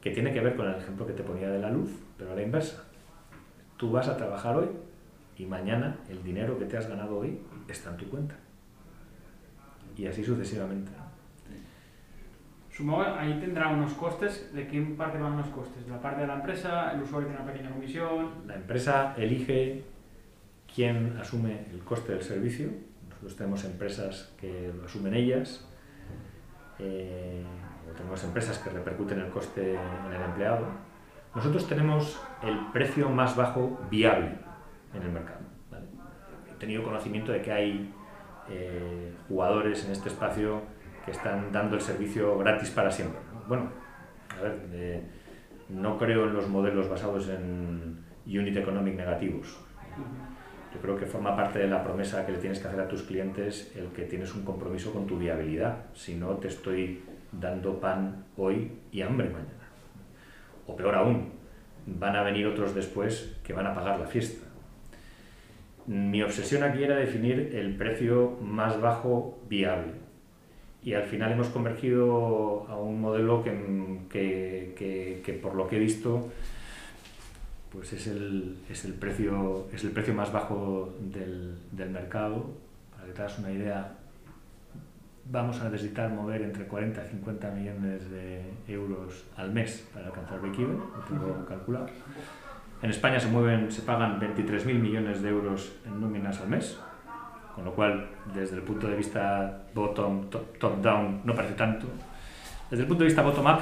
que tiene que ver con el ejemplo que te ponía de la luz, pero a la inversa. Tú vas a trabajar hoy y mañana el dinero que te has ganado hoy está en tu cuenta. Y así sucesivamente. Supongo ahí tendrá unos costes. ¿De qué parte van los costes? ¿De la parte de la empresa? ¿El usuario tiene una pequeña comisión? La empresa elige quién asume el coste del servicio. Nosotros tenemos empresas que lo asumen ellas, eh, o tenemos empresas que repercuten el coste en el empleado. Nosotros tenemos el precio más bajo viable en el mercado. He tenido conocimiento de que hay eh, jugadores en este espacio que están dando el servicio gratis para siempre. Bueno, a ver, no creo en los modelos basados en unit economic negativos. Yo creo que forma parte de la promesa que le tienes que hacer a tus clientes el que tienes un compromiso con tu viabilidad. Si no, te estoy dando pan hoy y hambre mañana. O peor aún, van a venir otros después que van a pagar la fiesta. Mi obsesión aquí era definir el precio más bajo viable. Y al final hemos convergido a un modelo que, que, que por lo que he visto, pues es el, es el, precio, es el precio más bajo del, del mercado. Para que te hagas una idea, vamos a necesitar mover entre 40 y 50 millones de euros al mes para alcanzar el break lo tengo calculado. En España se mueven, se pagan 23.000 millones de euros en nóminas al mes, con lo cual, desde el punto de vista bottom, top, top down, no parece tanto. Desde el punto de vista bottom up,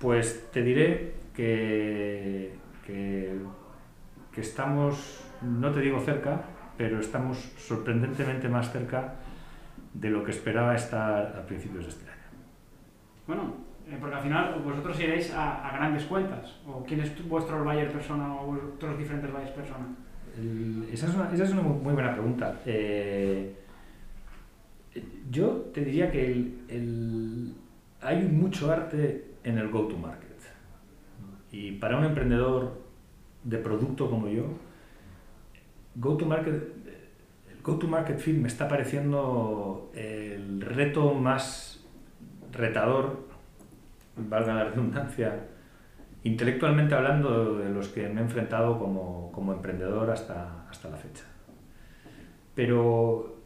pues te diré que que, estamos, no te digo cerca, pero estamos sorprendentemente más cerca de lo que esperaba estar a principios de este año. Bueno, porque al final vosotros iréis a, grandes cuentas, o quién es vuestro buyer persona o otros diferentes buyers persona. esa, es una, esa, es una, muy buena pregunta. Eh, yo te diría que el, hay mucho arte en el go-to-market. Y para un emprendedor de producto como yo, Go to Market, el Go to Market Fit me está pareciendo el reto más retador, valga la redundancia, intelectualmente hablando de los que me he enfrentado como, como emprendedor hasta, hasta la fecha. Pero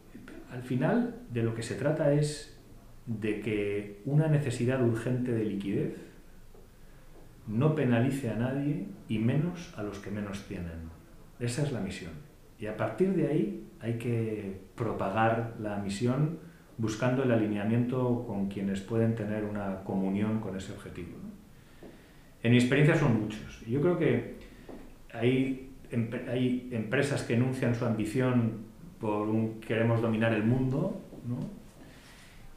al final de lo que se trata es de que una necesidad urgente de liquidez no penalice a nadie y menos a los que menos tienen. Esa es la misión. Y a partir de ahí hay que propagar la misión buscando el alineamiento con quienes pueden tener una comunión con ese objetivo. En mi experiencia son muchos. Yo creo que hay, hay empresas que enuncian su ambición por un queremos dominar el mundo,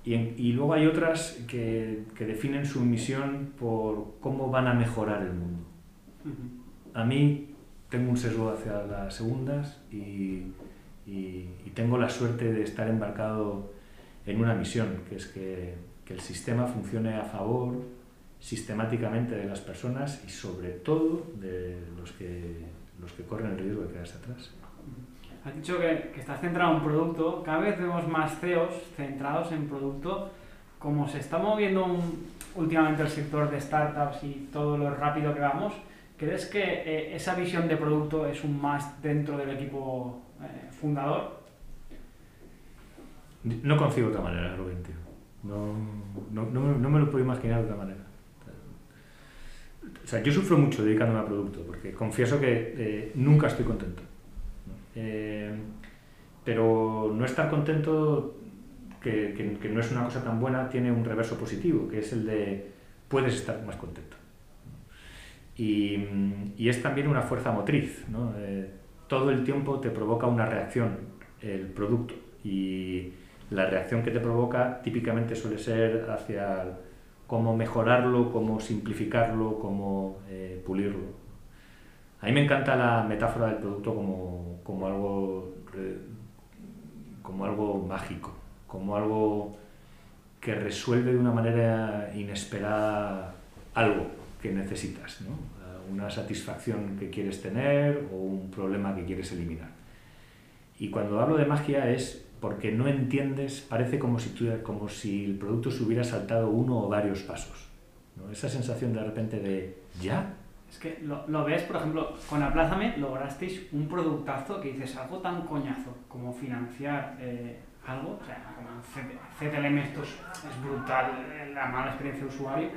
y, y, luego hay otras que, que, definen su misión por cómo van a mejorar el mundo. A mí tengo un sesgo hacia las segundas y, y, y, tengo la suerte de estar embarcado en una misión, que es que, que el sistema funcione a favor sistemáticamente de las personas y sobre todo de los que, los que corren el riesgo de quedarse atrás. Has dicho que, que, estás centrado en producto, cada vez vemos más CEOs centrados en producto. Como se está moviendo un, últimamente el sector de startups y todo lo rápido que vamos, ¿crees que eh, esa visión de producto es un más dentro del equipo eh, fundador? No concibo de otra manera, Rubén, tío. No, no, no, no me lo puedo imaginar de otra manera. O sea, yo sufro mucho dedicándome a producto, porque confieso que eh, nunca estoy contento. Eh, pero no estar contento, que, que, que, no es una cosa tan buena, tiene un reverso positivo, que es el de puedes estar más contento. Y, y es también una fuerza motriz. ¿no? Eh, todo el tiempo te provoca una reacción el producto y la reacción que te provoca típicamente suele ser hacia cómo mejorarlo, cómo simplificarlo, cómo eh, pulirlo. A mí me encanta la metáfora del producto como, como, algo, como algo mágico, como algo que resuelve de una manera inesperada algo que necesitas, ¿no? una satisfacción que quieres tener o un problema que quieres eliminar. Y cuando hablo de magia es porque no entiendes, parece como si, tú, como si el producto se hubiera saltado uno o varios pasos. ¿no? Esa sensación de repente de, ¿ya? Es que lo, lo, ves, por ejemplo, con Aplázame lograsteis un productazo que dices algo tan coñazo como financiar eh, algo, o sea, CTLM esto es, es, brutal, la mala experiencia de usuario.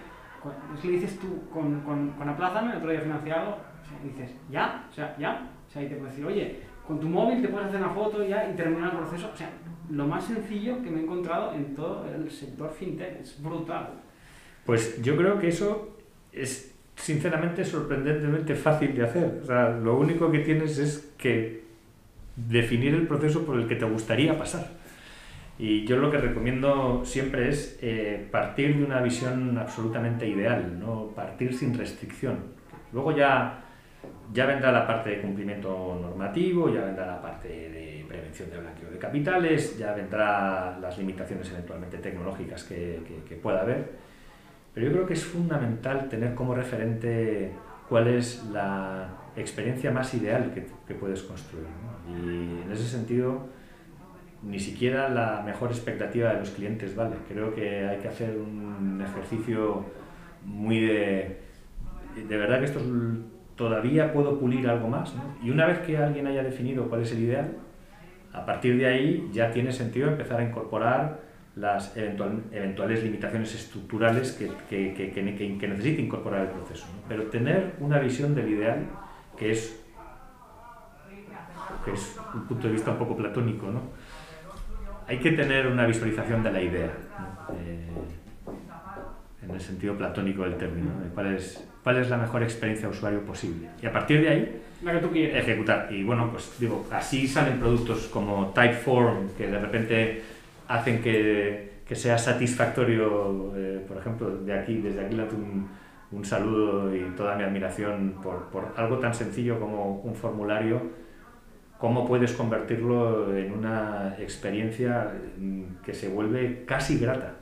Es que dices tú con, con, con Aplázame, otro día financiar algo, o sea, dices, ¿ya? O sea, ¿ya? O sea, y te puedes decir, oye, con tu móvil te puedes hacer una foto ya y terminar el proceso. O sea, lo más sencillo que me he encontrado en todo el sector fintech. Es brutal. Pues yo creo que eso es sinceramente sorprendentemente fácil de hacer. O sea, lo único que tienes es que definir el proceso por el que te gustaría pasar. Y yo lo que recomiendo siempre es eh, partir de una visión absolutamente ideal, ¿no? partir sin restricción. Luego ya ya vendrá la parte de cumplimiento normativo, ya vendrá la parte de prevención de blanqueo de capitales, ya vendrá las limitaciones eventualmente tecnológicas que, que, que pueda haber. Pero yo creo que es fundamental tener como referente cuál es la experiencia más ideal que, que puedes construir. ¿no? Y en ese sentido, ni siquiera la mejor expectativa de los clientes vale. Creo que hay que hacer un ejercicio muy de... De verdad que estos todavía puedo pulir algo más. ¿no? Y una vez que alguien haya definido cuál es el ideal, a partir de ahí ya tiene sentido empezar a incorporar las eventual, eventuales limitaciones estructurales que, que, que, que, necesite incorporar el proceso. ¿no? Pero tener una visión del ideal que es, que es un punto de vista un poco platónico. ¿no? Hay que tener una visualización de la idea. ¿no? Eh, en el sentido platónico del término, ¿no? cuál es, cuál es la mejor experiencia de usuario posible. Y a partir de ahí, la que tú quieres. ejecutar. Y bueno, pues digo, así salen productos como Typeform, que de repente hacen que, que sea satisfactorio, eh, por ejemplo, de aquí, desde aquí un, un saludo y toda mi admiración por, por algo tan sencillo como un formulario, cómo puedes convertirlo en una experiencia que se vuelve casi grata.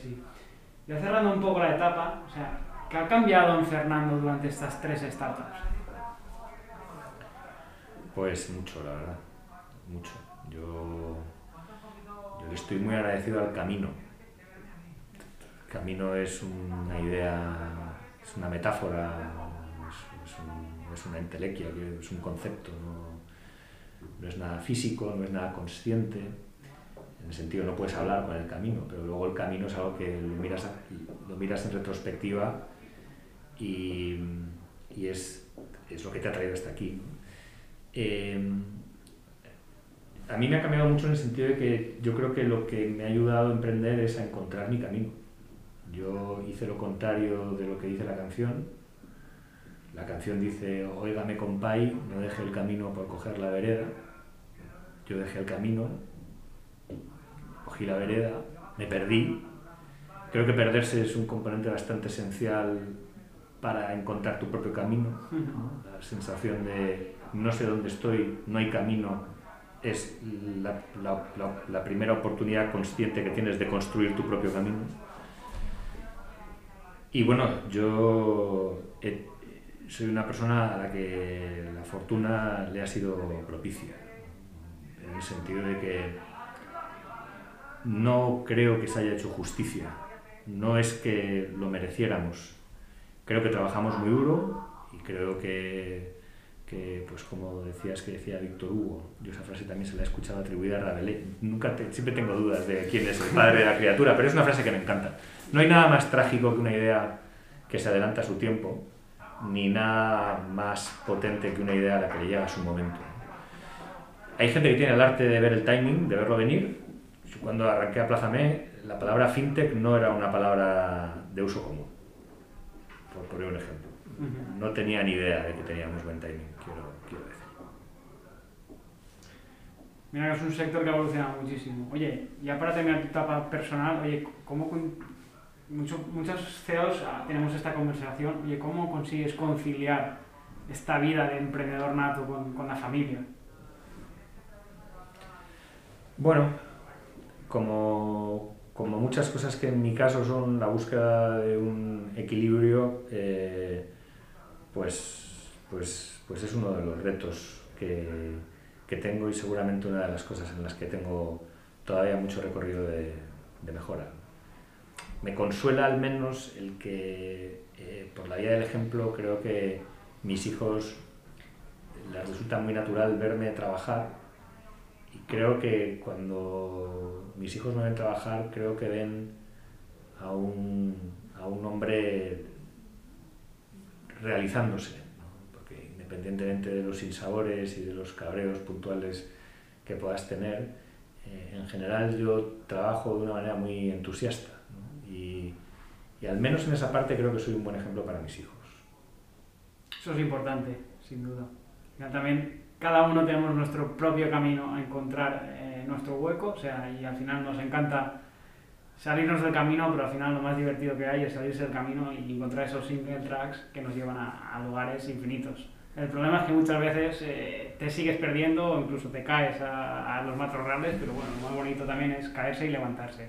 Sí. Ya cerrando un poco la etapa, o sea, ¿qué ha cambiado en Fernando durante estas tres startups? Pues mucho, la verdad. Mucho. Yo, yo estoy muy agradecido al camino. El camino es una idea, es una metáfora, es, es una entelequia, es un concepto. ¿no? no es nada físico, no es nada consciente, en el sentido no puedes hablar con el camino, pero luego el camino es algo que lo miras, lo miras en retrospectiva y, y es, es, lo que te ha traído hasta aquí. Eh, a mí me ha cambiado mucho en el sentido de que yo creo que lo que me ha ayudado a emprender es a encontrar mi camino. Yo hice lo contrario de lo que dice la canción. La canción dice, oígame compay, no deje el camino por coger la vereda. Yo dejé el camino, cogí la vereda, me perdí. Creo que perderse es un componente bastante esencial para encontrar tu propio camino. La sensación de no sé dónde estoy, no hay camino, es la, la, la, primera oportunidad consciente que tienes de construir tu propio camino. Y bueno, yo soy una persona a la que la fortuna le ha sido propicia, en el sentido de que no creo que se haya hecho justicia, no es que lo mereciéramos, creo que trabajamos muy duro y creo que que, pues como decías que decía Víctor Hugo, yo esa frase también se la he escuchado atribuida a Rabelais. Nunca siempre tengo dudas de quién es el padre de la criatura, pero es una frase que me encanta. No hay nada más trágico que una idea que se adelanta a su tiempo, ni nada más potente que una idea a la que le llega a su momento. Hay gente que tiene el arte de ver el timing, de verlo venir. Cuando arranqué a Plaza Me, la palabra fintech no era una palabra de uso común, por poner un ejemplo. No tenía ni idea de que teníamos buen timing, quiero, quiero decir. Mira que es un sector que ha evolucionado muchísimo. Oye, ya para terminar tu etapa personal, oye, ¿cómo mucho, muchos CEOs ah, tenemos esta conversación, oye, ¿cómo consigues conciliar esta vida de emprendedor nato con, con la familia? Bueno, como, como, muchas cosas que en mi caso son la búsqueda de un equilibrio, eh, pues, pues, pues es uno de los retos que, que, tengo y seguramente una de las cosas en las que tengo todavía mucho recorrido de, de mejora. Me consuela al menos el que, eh, por la vía del ejemplo, creo que mis hijos les resulta muy natural verme trabajar y creo que cuando mis hijos me ven trabajar, creo que ven a un, a un hombre realizándose, porque independientemente de los insabores y de los cabreos puntuales que puedas tener, eh, en general yo trabajo de una manera muy entusiasta y, y, al menos en esa parte creo que soy un buen ejemplo para mis hijos. Eso es importante, sin duda. También cada uno tenemos nuestro propio camino a encontrar nuestro hueco, o sea, y al final nos encanta salirnos del camino, pero al final lo más divertido que hay es salirse del camino y encontrar esos single tracks que nos llevan a, lugares infinitos. El problema es que muchas veces eh, te sigues perdiendo o incluso te caes a, a los matorrales, pero bueno, lo más bonito también es caerse y levantarse.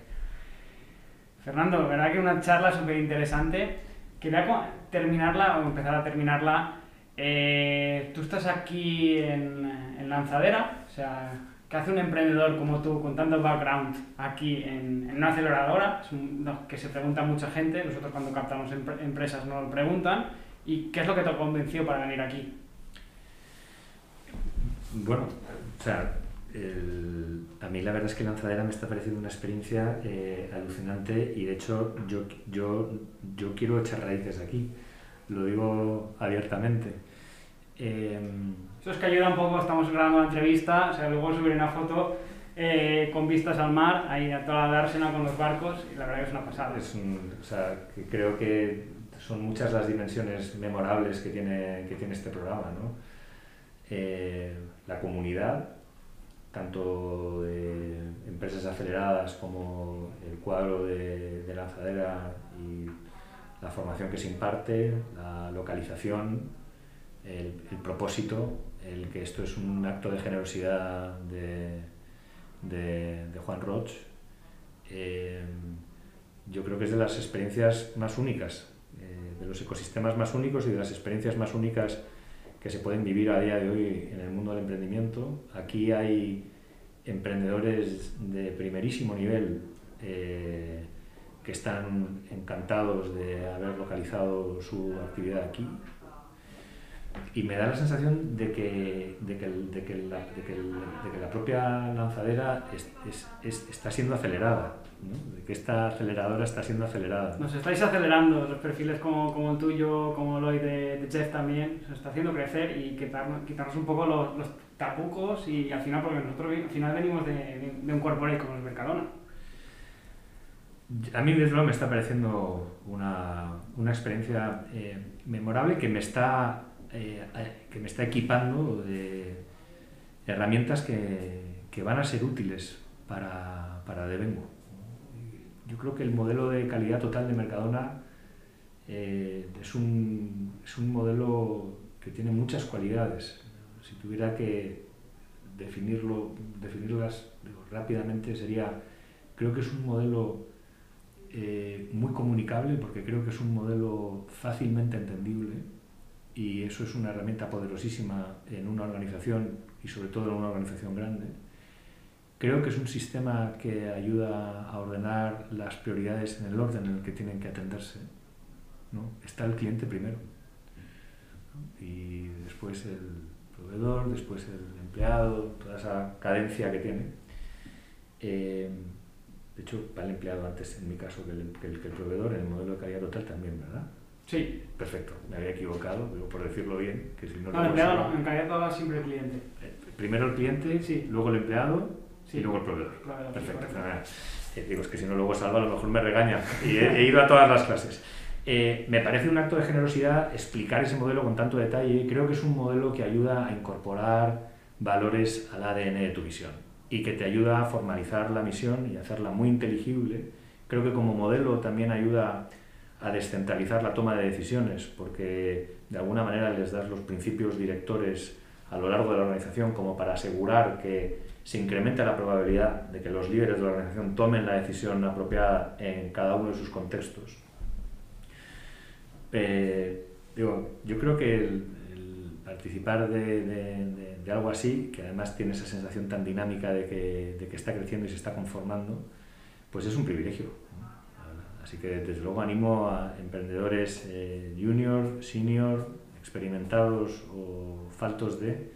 Fernando, verdad que una charla súper interesante. Quería terminarla o empezar a terminarla. Eh, tú estás aquí en, en Lanzadera, o sea, ¿Qué hace un emprendedor como tú con tanto background aquí en, una aceleradora? Es que se pregunta mucha gente, nosotros cuando captamos empresas nos lo preguntan. ¿Y qué es lo que te convenció para venir aquí? Bueno, o sea, a mí la verdad es que Lanzadera me está pareciendo una experiencia eh, alucinante y de hecho yo, yo, yo quiero echar raíces aquí, lo digo abiertamente. Em, eso es que ayuda un poco, estamos grabando la entrevista, luego subiré una foto eh, con vistas al mar, ahí a toda la dársena con los barcos, y la verdad que es una pasada. Es o sea, creo que son muchas las dimensiones memorables que tiene, que tiene este programa, ¿no? Eh, la comunidad, tanto de empresas aceleradas como el cuadro de, de lanzadera y la formación que se imparte, la localización, el propósito el que esto es un acto de generosidad de, de, Juan Roch, eh, yo creo que es de las experiencias más únicas, eh, de los ecosistemas más únicos y de las experiencias más únicas que se pueden vivir a día de hoy en el mundo del emprendimiento. Aquí hay emprendedores de primerísimo nivel eh, que están encantados de haber localizado su actividad aquí y me da la sensación de que, de que, de que, la, de que, la propia lanzadera es, es, está siendo acelerada, ¿no? de que esta aceleradora está siendo acelerada. Nos estáis acelerando, los perfiles como, como el tuyo, como el hoy de, Jeff también, se está haciendo crecer y quitarnos, quitarnos un poco los, los tapucos y al final, porque nosotros al final venimos de, de un corporate como el Mercadona. A mí, desde luego, me está pareciendo una, una experiencia eh, memorable que me está eh, que me está equipando de herramientas que, que van a ser útiles para, para Devengo. Yo creo que el modelo de calidad total de Mercadona eh, es, un, es un modelo que tiene muchas cualidades. Si tuviera que definirlo, definirlas rápidamente sería, creo que es un modelo eh, muy comunicable porque creo que es un modelo fácilmente entendible y eso es una herramienta poderosísima en una organización y sobre todo en una organización grande. Creo que es un sistema que ayuda a ordenar las prioridades en el orden en el que tienen que atenderse. ¿no? Está el cliente primero y después el proveedor, después el empleado, toda esa cadencia que tiene. Eh, de hecho, va el empleado antes, en mi caso, que el, que el, que el proveedor, en el modelo de calidad total también, ¿verdad? Sí. Perfecto, me había equivocado, digo, por decirlo bien. Que si no, no el empleado no, en calidad siempre el cliente. Eh, primero el cliente, sí. luego el empleado Sí. y luego el proveedor. Claro, Perfecto. Eh, digo, es que si no luego Salva a lo mejor me regaña y he, he ido a todas las clases. Eh, me parece un acto de generosidad explicar ese modelo con tanto detalle. Creo que es un modelo que ayuda a incorporar valores al ADN de tu visión y que te ayuda a formalizar la misión y hacerla muy inteligible. Creo que como modelo también ayuda a descentralizar la toma de decisiones porque de alguna manera les das los principios directores a lo largo de la organización como para asegurar que se incrementa la probabilidad de que los líderes de la organización tomen la decisión apropiada en cada uno de sus contextos. Eh, digo, yo creo que el, participar de, algo así, que además tiene esa sensación tan dinámica de que, que está creciendo y se está conformando, pues es un privilegio. Así que desde luego animo a emprendedores eh, junior, senior, experimentados o faltos de,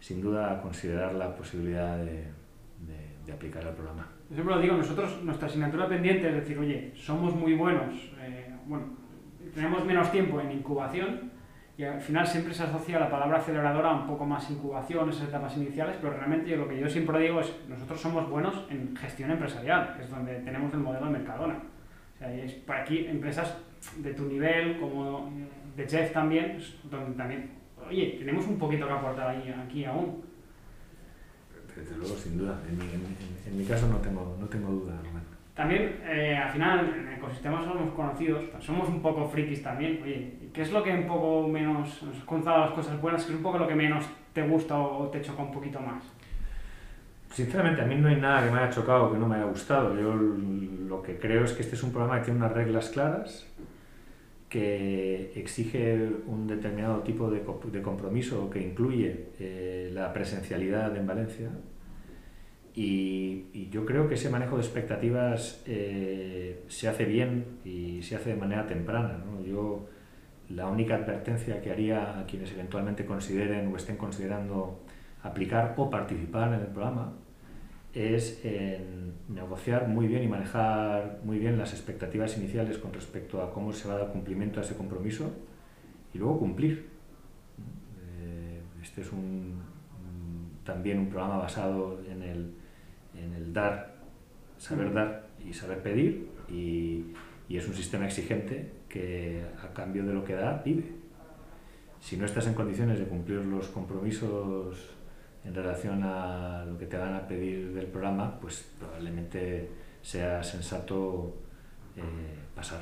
sin duda, a considerar la posibilidad de, de, de aplicar el programa. Yo siempre lo digo, nosotros, nuestra asignatura pendiente es decir, oye, somos muy buenos, eh, bueno, tenemos menos tiempo en incubación y al final siempre se asocia la palabra aceleradora a un poco más incubación, esas etapas iniciales, pero realmente yo lo que yo siempre digo es, nosotros somos buenos en gestión empresarial, que es donde tenemos el modelo de Mercadona. O sea, es para aquí empresas de tu nivel, como de Jeff también, donde también, oye, tenemos un poquito que aportar ahí, aquí aún. Desde luego, sin duda. En mi, en, en mi caso no tengo, no tengo duda, Rubén. También, eh, al final, en el ecosistema somos conocidos, somos un poco frikis también. Oye, ¿qué es lo que un poco menos, nos has contado las cosas buenas, qué es un poco lo que menos te gusta o te choca un poquito más? Sinceramente, a mí no hay nada que me haya chocado o que no me haya gustado. Yo lo que creo es que este es un programa que tiene unas reglas claras, que exige un determinado tipo de, compromiso que incluye eh, la presencialidad en Valencia. Y, yo creo que ese manejo de expectativas eh, se hace bien y se hace de manera temprana. Yo la única advertencia que haría a quienes eventualmente consideren o estén considerando aplicar o participar en el programa es en negociar muy bien y manejar muy bien las expectativas iniciales con respecto a cómo se va a dar cumplimiento a ese compromiso y luego cumplir. Eh, este es un, también un programa basado en el, en el dar, saber dar y saber pedir y, y es un sistema exigente que a cambio de lo que da vive. Si no estás en condiciones de cumplir los compromisos en relación a lo que te van a pedir del programa, pues probablemente sea sensato eh, pasar.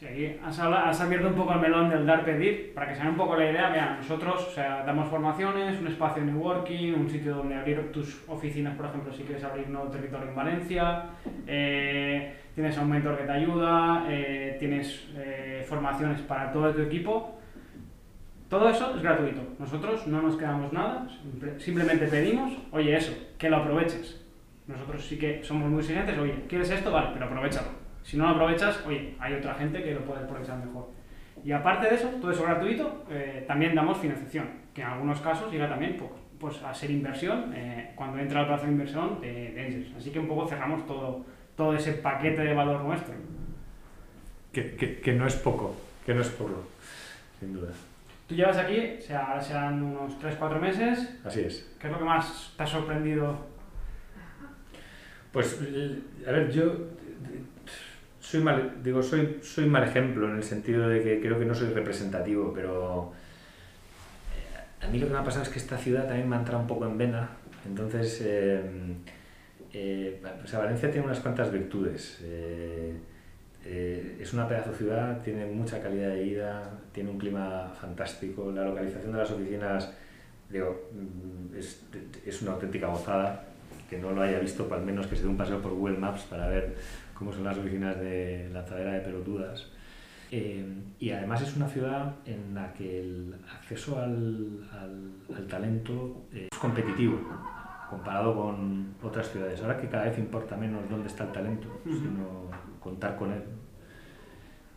Sí, aquí has, hablado, has, abierto un poco el melón del dar-pedir, para que se un poco la idea, vean, nosotros o sea, damos formaciones, un espacio de networking, un sitio donde abrir tus oficinas, por ejemplo, si quieres abrir nuevo territorio en Valencia, eh, tienes a un mentor que te ayuda, eh, tienes eh, formaciones para todo tu equipo, todo eso es gratuito. Nosotros no nos quedamos nada, simplemente pedimos, oye, eso, que lo aproveches. Nosotros sí que somos muy exigentes, oye, ¿quieres esto? Vale, pero aprovechalo. Si no lo aprovechas, oye, hay otra gente que lo puede aprovechar mejor. Y aparte de eso, todo eso gratuito, eh, también damos financiación, que en algunos casos llega también pues, pues a ser inversión eh, cuando entra al plazo de inversión de, de Angels. Así que un poco cerramos todo, todo ese paquete de valor nuestro. Que, que, que no es poco, que no es poco, sin duda. Tú llevas aquí, o sea, ahora serán unos 3-4 meses. Así es. ¿Qué es lo que más te ha sorprendido? Pues, a ver, yo soy mal, digo, soy, soy mal ejemplo en el sentido de que creo que no soy representativo, pero eh, a mí lo que me ha pasado es que esta ciudad también me ha entrado un poco en vena. Entonces, eh, eh, o sea, Valencia tiene unas cuantas virtudes. Eh, eh, es una pedazo ciudad, tiene mucha calidad de vida, tiene un clima fantástico, la localización de las oficinas digo, mm, es, es una auténtica gozada. Que no lo haya visto, pues al menos que se dé un paseo por Google Maps para ver cómo son las oficinas de Lanzadera de Pelotudas. Eh, y además es una ciudad en la que el acceso al, al, al talento eh, es competitivo comparado con otras ciudades. Ahora que cada vez importa menos dónde está el talento, sino contar con él.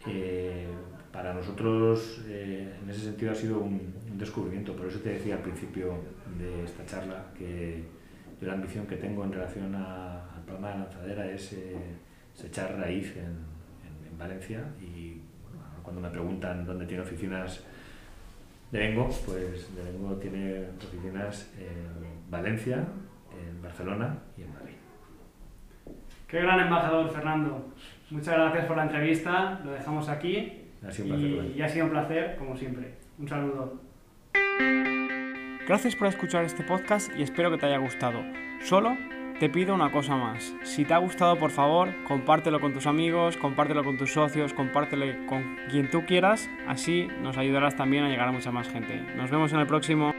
Eh, para nosotros, eh, en ese sentido, ha sido un, descubrimiento. Por eso te decía al principio de esta charla que yo la ambición que tengo en relación a- al programa de lanzadera es, eh, echar raíz en, en- en Valencia y cuando me preguntan dónde tiene oficinas de Vengo, pues de Vengo tiene oficinas en Valencia, en Barcelona y en Madrid. Qué gran embajador, Fernando. Muchas gracias por la entrevista, lo dejamos aquí Ha sido un placer. y, Rubén. y ha sido un placer, como siempre. Un saludo. Gracias por escuchar este podcast y espero que te haya gustado. Solo te pido una cosa más. Si te ha gustado, por favor, compártelo con tus amigos, compártelo con tus socios, compártelo con quien tú quieras. Así nos ayudarás también a llegar a mucha más gente. Nos vemos en el próximo.